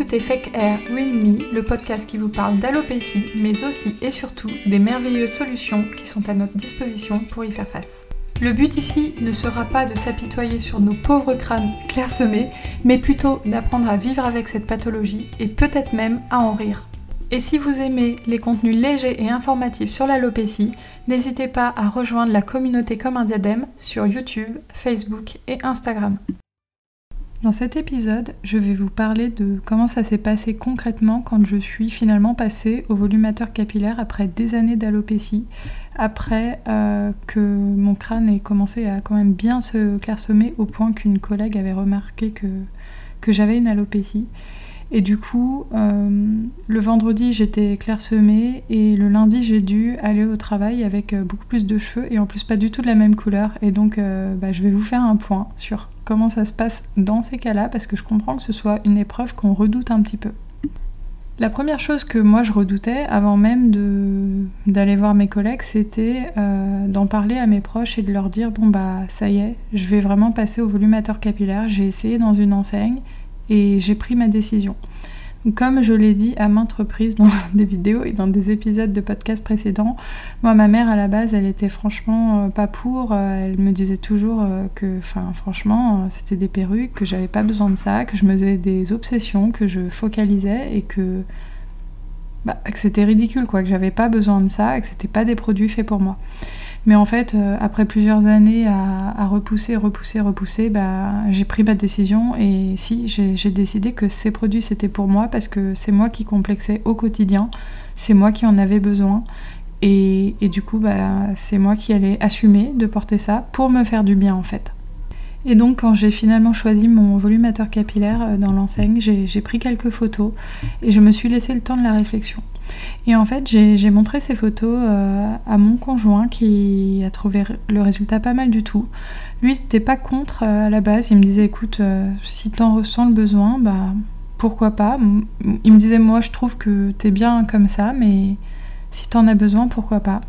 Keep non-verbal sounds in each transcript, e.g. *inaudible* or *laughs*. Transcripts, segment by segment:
écoutez Fake Air Real Me, le podcast qui vous parle d'alopécie, mais aussi et surtout des merveilleuses solutions qui sont à notre disposition pour y faire face. Le but ici ne sera pas de s'apitoyer sur nos pauvres crânes clairsemés, mais plutôt d'apprendre à vivre avec cette pathologie et peut-être même à en rire. Et si vous aimez les contenus légers et informatifs sur l'alopécie, n'hésitez pas à rejoindre la communauté comme un diadème sur YouTube, Facebook et Instagram. Dans cet épisode, je vais vous parler de comment ça s'est passé concrètement quand je suis finalement passée au volumateur capillaire après des années d'alopécie, après euh, que mon crâne ait commencé à quand même bien se clairsemer au point qu'une collègue avait remarqué que, j'avais une alopécie. Et du coup, euh, le vendredi, j'étais clairsemée et le lundi, j'ai dû aller au travail avec euh, beaucoup plus de cheveux et en plus pas du tout de la même couleur. Et donc, bah, je vais vous faire un point sur comment ça se passe dans ces cas-là parce que je comprends que ce soit une épreuve qu'on redoute un petit peu. La première chose que moi je redoutais avant même d'aller voir mes collègues, c'était d'en parler à mes proches et de leur dire bon bah ça y est, je vais vraiment passer au volumateur capillaire. J'ai essayé dans une enseigne et j'ai pris ma décision. Comme je l'ai dit à maintes reprises dans *laughs* des vidéos et dans des épisodes de podcast précédents, moi ma mère à la base elle était franchement euh, pas pour, euh, elle me disait toujours euh, que enfin franchement c'était des perruques, que j'avais pas besoin de ça, que je me faisais des obsessions, que je focalisais et que, bah, que c'était ridicule quoi, que j'avais pas besoin de ça, et que c'était pas des produits faits pour moi. Mais en fait, euh, après plusieurs années à, repousser, repousser, repousser, bah, j'ai pris ma décision et si, j'ai décidé que ces produits c'était pour moi parce que c'est moi qui complexais au quotidien, c'est moi qui en avais besoin et, du coup, bah, c'est moi qui allais assumer de porter ça pour me faire du bien en fait. Et donc quand j'ai finalement choisi mon volumateur capillaire euh, dans l'enseigne, j'ai pris quelques photos et je me suis laissé le temps de la réflexion. Et en fait, j'ai montré ces photos euh, à mon conjoint qui a trouvé le résultat pas mal du tout. Lui, n'était pas contre euh, à la base. Il me disait, écoute, euh, si t'en ressens le besoin, bah pourquoi pas? Il me disait, moi, je trouve que t'es bien comme ça, mais si t'en as besoin, pourquoi pas?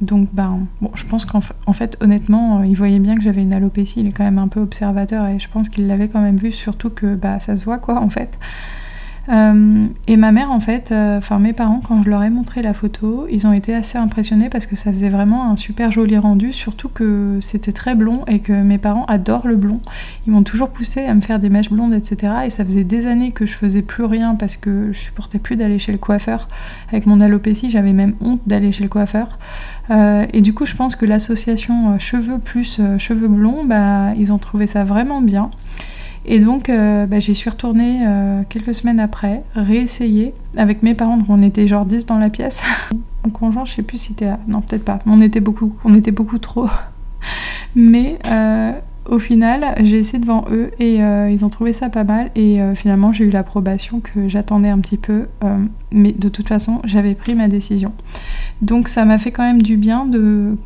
Donc, ben, je pense qu'en fait, honnêtement, il voyait bien que j'avais une alopécie. Il est quand même un peu observateur et je pense qu'il l'avait quand même vu, surtout que bah, ça se voit, quoi, en fait. Euh, et ma mère, en fait, euh, enfin mes parents, quand je leur ai montré la photo, ils ont été assez impressionnés parce que ça faisait vraiment un super joli rendu, surtout que c'était très blond et que mes parents adorent le blond. Ils m'ont toujours poussé à me faire des mèches blondes, etc. Et ça faisait des années que je faisais plus rien parce que je supportais plus d'aller chez le coiffeur. Avec mon alopécie, j'avais même honte d'aller chez le coiffeur. Euh, et du coup, je pense que l'association cheveux plus cheveux blonds, bah, ils ont trouvé ça vraiment bien. Et donc, euh, bah, j'y suis retournée euh, quelques semaines après, réessayer avec mes parents. on était genre 10 dans la pièce. *laughs* Mon conjoint, je sais plus si c'était là. Non, peut-être pas. On était beaucoup. Était trop. *laughs* Mais euh, au final, j'ai essayé devant eux et ils ont trouvé ça pas mal. Et finalement, j'ai eu l'approbation que j'attendais un petit peu. Mais de toute façon, j'avais pris ma décision. Donc ça m'a fait quand même du bien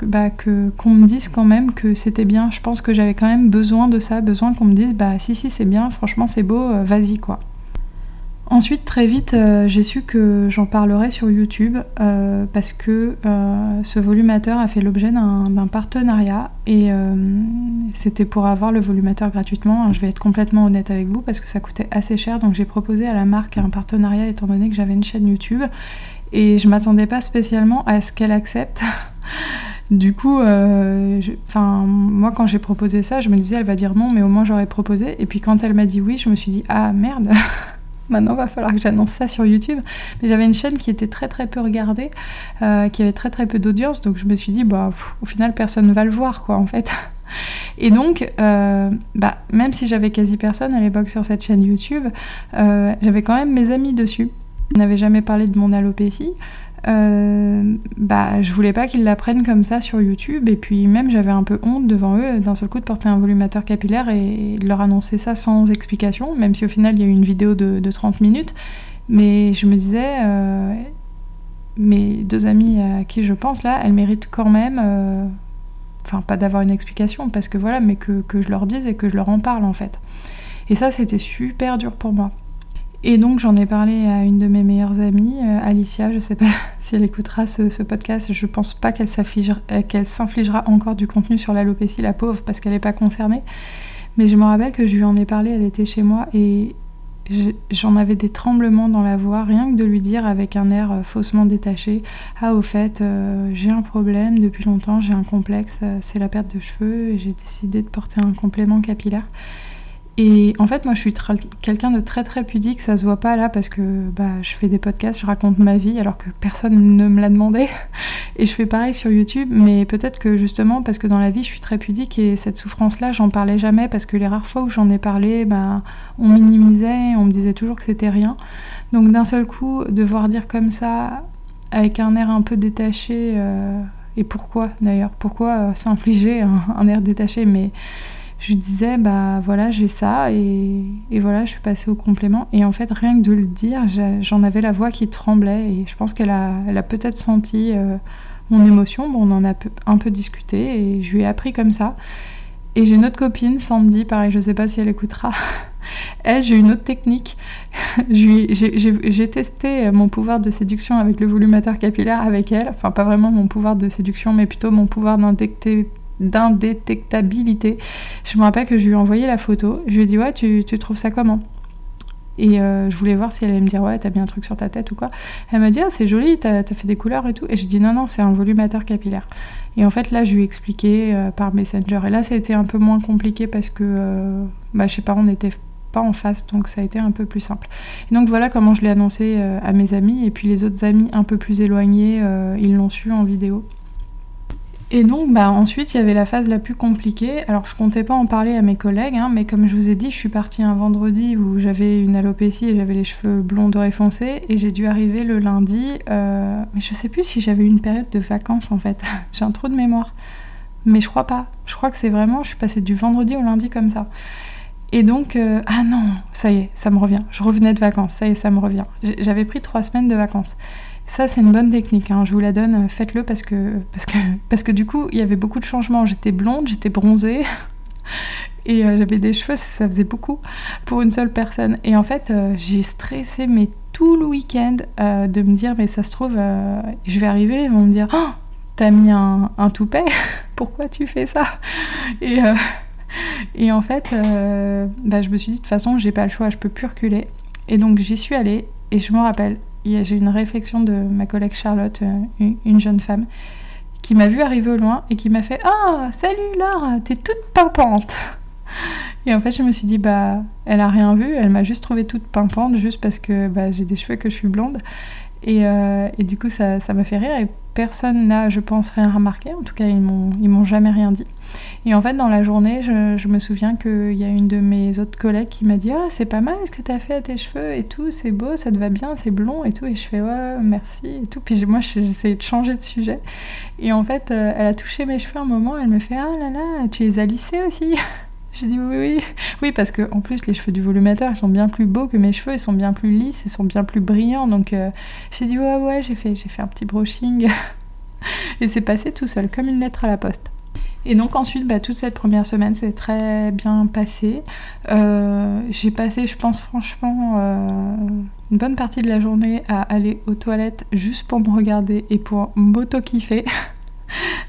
bah, que qu'on me dise quand même que c'était bien. Je pense que j'avais quand même besoin de ça, besoin qu'on me dise bah si si c'est bien, franchement c'est beau, vas-y quoi. Ensuite, très vite, euh, j'ai su que j'en parlerai sur YouTube euh, parce que euh, ce volumateur a fait l'objet d'un partenariat et c'était pour avoir le volumateur gratuitement. Je vais être complètement honnête avec vous parce que ça coûtait assez cher, donc j'ai proposé à la marque un partenariat étant donné que j'avais une chaîne YouTube et je m'attendais pas spécialement à ce qu'elle accepte. *laughs* Du coup, enfin, moi quand j'ai proposé ça, je me disais elle va dire non, mais au moins j'aurais proposé. Et puis quand elle m'a dit oui, je me suis dit ah merde, *laughs* Maintenant, va falloir que j'annonce ça sur YouTube. Mais j'avais une chaîne qui était très très peu regardée, euh, qui avait très très peu d'audience, donc je me suis dit, bah, au final, personne ne va le voir, quoi, en fait. *laughs* Et donc, euh, bah, même si j'avais quasi personne à l'époque sur cette chaîne YouTube, euh, j'avais quand même mes amis dessus. On jamais parlé de mon alopécie, euh, bah, je voulais pas qu'ils l'apprennent comme ça sur YouTube. Et puis même, j'avais un peu honte devant eux d'un seul coup de porter un volumateur capillaire et de leur annoncer ça sans explication, même si au final, il y a eu une vidéo de, 30 minutes. Mais je me disais, euh, mes deux amies à qui je pense là, elles méritent quand même, euh, enfin pas d'avoir une explication, parce que voilà, mais que, que je leur dise et que je leur en parle en fait. Et ça, c'était super dur pour moi. Et donc j'en ai parlé à une de mes meilleures amies, euh, Alicia, je sais pas *laughs* si elle écoutera ce, podcast, je pense pas qu'elle euh, s'infligera encore du contenu sur l'alopécie, la pauvre, parce qu'elle n'est pas concernée. Mais je me rappelle que je lui en ai parlé, elle était chez moi, et, j'en avais des tremblements dans la voix, rien que de lui dire avec un air euh, faussement détaché Ah, au fait, j'ai un problème. Depuis longtemps, j'ai un complexe, c'est la perte de cheveux, et j'ai décidé de porter un complément capillaire. Et en fait, moi, je suis quelqu'un de très très pudique, ça se voit pas là parce que bah, je fais des podcasts, je raconte ma vie alors que personne ne me l'a demandé. *laughs* Et je fais pareil sur YouTube, mais peut-être que justement parce que dans la vie, je suis très pudique et cette souffrance-là, j'en parlais jamais parce que les rares fois où j'en ai parlé, bah, on minimisait, on me disait toujours que c'était rien. Donc d'un seul coup, devoir dire comme ça, avec un air un peu détaché, euh, et pourquoi d'ailleurs Pourquoi euh, s'infliger un, air détaché mais je lui disais bah voilà j'ai ça et, voilà je suis passée au complément. Et en fait rien que de le dire j'en avais la voix qui tremblait et je pense qu'elle a, elle a peut-être senti euh, mon émotion. Bon, on en a un peu discuté et je lui ai appris comme ça. Et j'ai une autre copine Sandy pareil je sais pas si elle écoutera. *laughs* Elle j'ai une autre technique. *laughs* J'ai testé mon pouvoir de séduction avec le volumateur capillaire avec elle. Enfin pas vraiment mon pouvoir de séduction mais plutôt mon pouvoir d'indecter d'indétectabilité. Je me rappelle que je lui ai envoyé la photo. Je lui ai dit Ouais, tu, tu trouves ça comment? Et euh, je voulais voir si elle allait me dire Ouais, t'as bien un truc sur ta tête ou quoi. Elle m'a dit Ah, c'est joli, t'as as fait des couleurs et tout. Et je dis Non, non, c'est un volumateur capillaire. Et en fait, là, je lui ai expliqué euh, par Messenger. Et là, été un peu moins compliqué parce que, euh, bah, je sais pas, on n'était pas en face, donc ça a été un peu plus simple. Et donc voilà comment je l'ai annoncé à mes amis. Et puis les autres amis un peu plus éloignés, ils l'ont su en vidéo. Et donc, bah, ensuite, il y avait la phase la plus compliquée. Alors, je comptais pas en parler à mes collègues, hein, mais comme je vous ai dit, je suis partie un vendredi où j'avais une alopécie et j'avais les cheveux blonds dorés foncés, et j'ai dû arriver le lundi. Euh, mais je sais plus si j'avais une période de vacances en fait. *laughs* J'ai un trou de mémoire. Mais je crois pas. Je crois que c'est vraiment, je suis passée du vendredi au lundi comme ça. Et donc, euh, ah non, ça y est, ça me revient. Je revenais de vacances, ça y est, ça me revient. J'avais pris trois semaines de vacances. Ça, c'est une bonne technique, hein. je vous la donne, faites-le parce que, parce, que, *laughs* parce que du coup, il y avait beaucoup de changements. J'étais blonde, j'étais bronzée, *laughs* et euh, j'avais des cheveux, ça faisait beaucoup pour une seule personne. Et en fait, euh, j'ai stressé mais tout le week-end euh, de me dire, mais ça se trouve, je vais arriver, ils vont me dire, oh, t'as mis un, un toupet, *laughs* pourquoi tu fais ça? Et, et en fait, bah, je me suis dit, de toute façon, j'ai pas le choix, je peux plus reculer. Et donc j'y suis allée, et je me rappelle, j'ai une réflexion de ma collègue Charlotte, euh, une jeune femme, qui m'a vu arriver au loin et qui m'a fait Ah, salut Laure, t'es toute pimpante Et en fait, je me suis dit Bah, elle a rien vu, elle m'a juste trouvée toute pimpante, juste parce que bah, j'ai des cheveux, que je suis blonde. Et, euh, et du coup, ça m'a fait rire et personne n'a, je pense, rien remarqué. En tout cas, ils m'ont, ils m'ont jamais rien dit. Et en fait, dans la journée, je, me souviens qu'il y a une de mes autres collègues qui m'a dit Ah, c'est pas mal ce que tu as fait à tes cheveux et tout, c'est beau, ça te va bien, c'est blond et tout. Et je fais Ouais, merci et tout. Puis moi, j'essayais de changer de sujet. Et en fait, euh, elle a touché mes cheveux un moment, elle me fait Ah là là, tu les as lissés aussi? J'ai dit oui, oui, parce que en plus les cheveux du volumateur ils sont bien plus beaux que mes cheveux, ils sont bien plus lisses, ils sont bien plus brillants. Donc euh, j'ai dit ouais, ouais, j'ai fait, j'ai fait un petit brushing *laughs* et c'est passé tout seul, comme une lettre à la poste. Et donc ensuite, bah, toute cette première semaine, c'est très bien passé. Euh, j'ai passé, je pense franchement, euh, une bonne partie de la journée à aller aux toilettes juste pour me regarder et pour m'auto-kiffer. *laughs*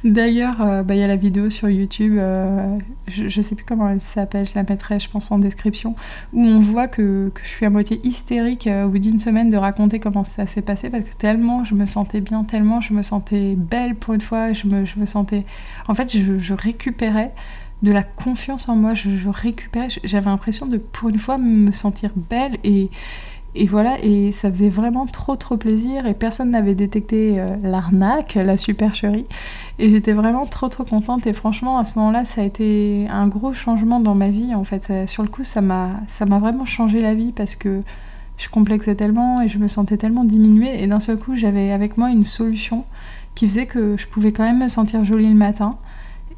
D'ailleurs, euh, bah, il y a la vidéo sur YouTube, euh, je, sais plus comment elle s'appelle, je la mettrai, je pense, en description, où on voit que, je suis à moitié hystérique euh, au bout d'une semaine de raconter comment ça s'est passé, parce que tellement je me sentais bien, tellement je me sentais belle pour une fois, je me, sentais... En fait, je, récupérais de la confiance en moi, je récupérais, j'avais l'impression de, pour une fois, me sentir belle et et voilà, et ça faisait vraiment trop trop plaisir et personne n'avait détecté euh, l'arnaque, la supercherie. Et j'étais vraiment trop trop contente et franchement à ce moment-là ça a été un gros changement dans ma vie en fait. sur le coup ça m'a vraiment changé la vie parce que je complexais tellement et je me sentais tellement diminuée et d'un seul coup j'avais avec moi une solution qui faisait que je pouvais quand même me sentir jolie le matin.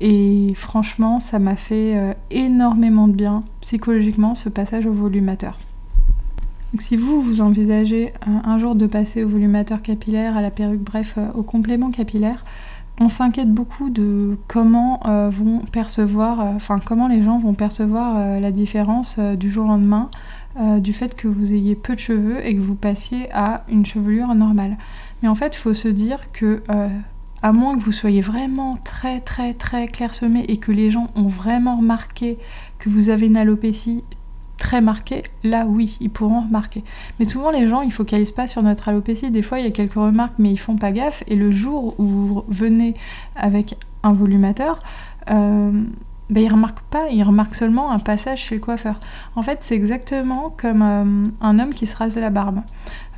Et franchement ça m'a fait euh, énormément de bien psychologiquement ce passage au volumateur. Donc si vous, vous envisagez un, jour de passer au volumateur capillaire, à la perruque, bref, euh, au complément capillaire, on s'inquiète beaucoup de comment euh, vont percevoir, euh, enfin comment les gens vont percevoir la différence du jour au lendemain du fait que vous ayez peu de cheveux et que vous passiez à une chevelure normale. Mais en fait, il faut se dire que à moins que vous soyez vraiment très très très clairsemé et que les gens ont vraiment remarqué que vous avez une alopécie très marqué, là oui, ils pourront remarquer. Mais souvent les gens, ils focalisent pas sur notre alopécie. Des fois, il y a quelques remarques, mais ils font pas gaffe. Et le jour où vous venez avec un volumateur, euh, ben, ils remarquent pas, ils remarquent seulement un passage chez le coiffeur. En fait, c'est exactement comme euh, un homme qui se rase la barbe.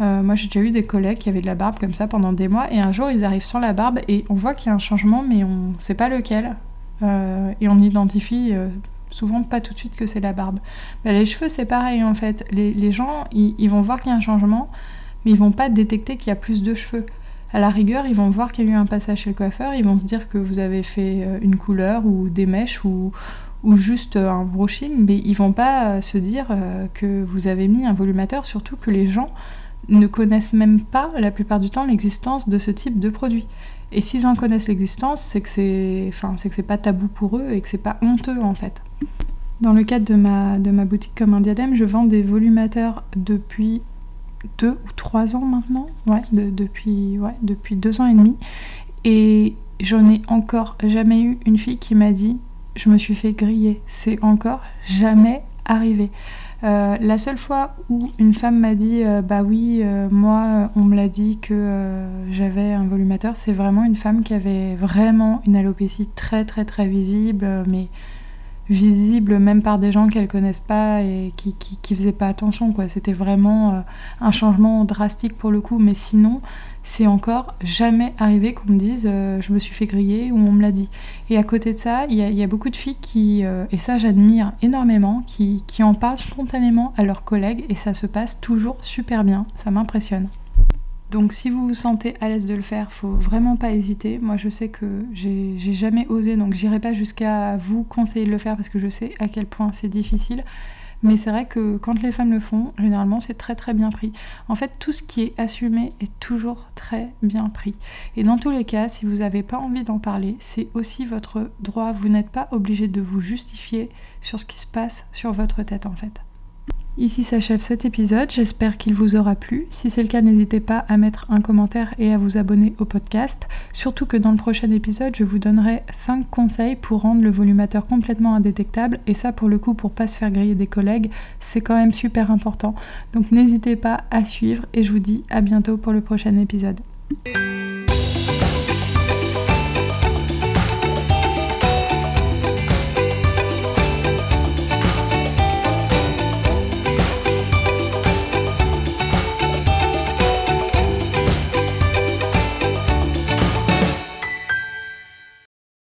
Euh, moi, j'ai déjà eu des collègues qui avaient de la barbe comme ça pendant des mois, et un jour, ils arrivent sans la barbe, et on voit qu'il y a un changement, mais on sait pas lequel. et on identifie souvent pas tout de suite que c'est la barbe. Ben, les cheveux, c'est pareil en fait. Les, gens, ils, vont voir qu'il y a un changement, mais ils vont pas détecter qu'il y a plus de cheveux. À la rigueur, ils vont voir qu'il y a eu un passage chez le coiffeur, ils vont se dire que vous avez fait euh, une couleur ou des mèches ou, ou juste euh, un brushing, mais ils vont pas euh, se dire que vous avez mis un volumateur, surtout que les gens ne connaissent même pas la plupart du temps l'existence de ce type de produit. Et s'ils en connaissent l'existence, c'est que c'est enfin, c'est pas tabou pour eux et que c'est pas honteux en fait. Dans le cadre de ma, de ma boutique comme un diadème, je vends des volumateurs depuis deux ou trois ans maintenant. Ouais, depuis, ouais, depuis deux ans et demi. Et j'en ai encore jamais eu une fille qui m'a dit je me suis fait griller. C'est encore jamais arrivé. Euh, la seule fois où une femme m'a dit euh, bah oui, euh, moi on me l'a dit que j'avais un volumateur, c'est vraiment une femme qui avait vraiment une alopécie très très très visible, mais visible même par des gens qu'elle connaissent pas et qui, qui, qui faisaient pas attention quoi. C'était vraiment un changement drastique pour le coup, mais sinon c'est encore jamais arrivé qu'on me dise euh, je me suis fait griller ou on me l'a dit. Et à côté de ça, il y, a beaucoup de filles qui, euh, et ça j'admire énormément, qui, qui en parlent spontanément à leurs collègues et ça se passe toujours super bien. Ça m'impressionne. Donc si vous vous sentez à l'aise de le faire, faut vraiment pas hésiter. Moi je sais que j'ai jamais osé, donc j'irai pas jusqu'à vous conseiller de le faire parce que je sais à quel point c'est difficile. Mais c'est vrai que quand les femmes le font, généralement c'est très très bien pris. En fait, tout ce qui est assumé est toujours très bien pris. Et dans tous les cas, si vous n'avez pas envie d'en parler, c'est aussi votre droit. Vous n'êtes pas obligé de vous justifier sur ce qui se passe sur votre tête en fait. Ici s'achève cet épisode, j'espère qu'il vous aura plu. Si c'est le cas, n'hésitez pas à mettre un commentaire et à vous abonner au podcast. Surtout que dans le prochain épisode, je vous donnerai 5 conseils pour rendre le volumateur complètement indétectable. Et ça, pour le coup, pour pas se faire griller des collègues, c'est quand même super important. Donc n'hésitez pas à suivre et je vous dis à bientôt pour le prochain épisode.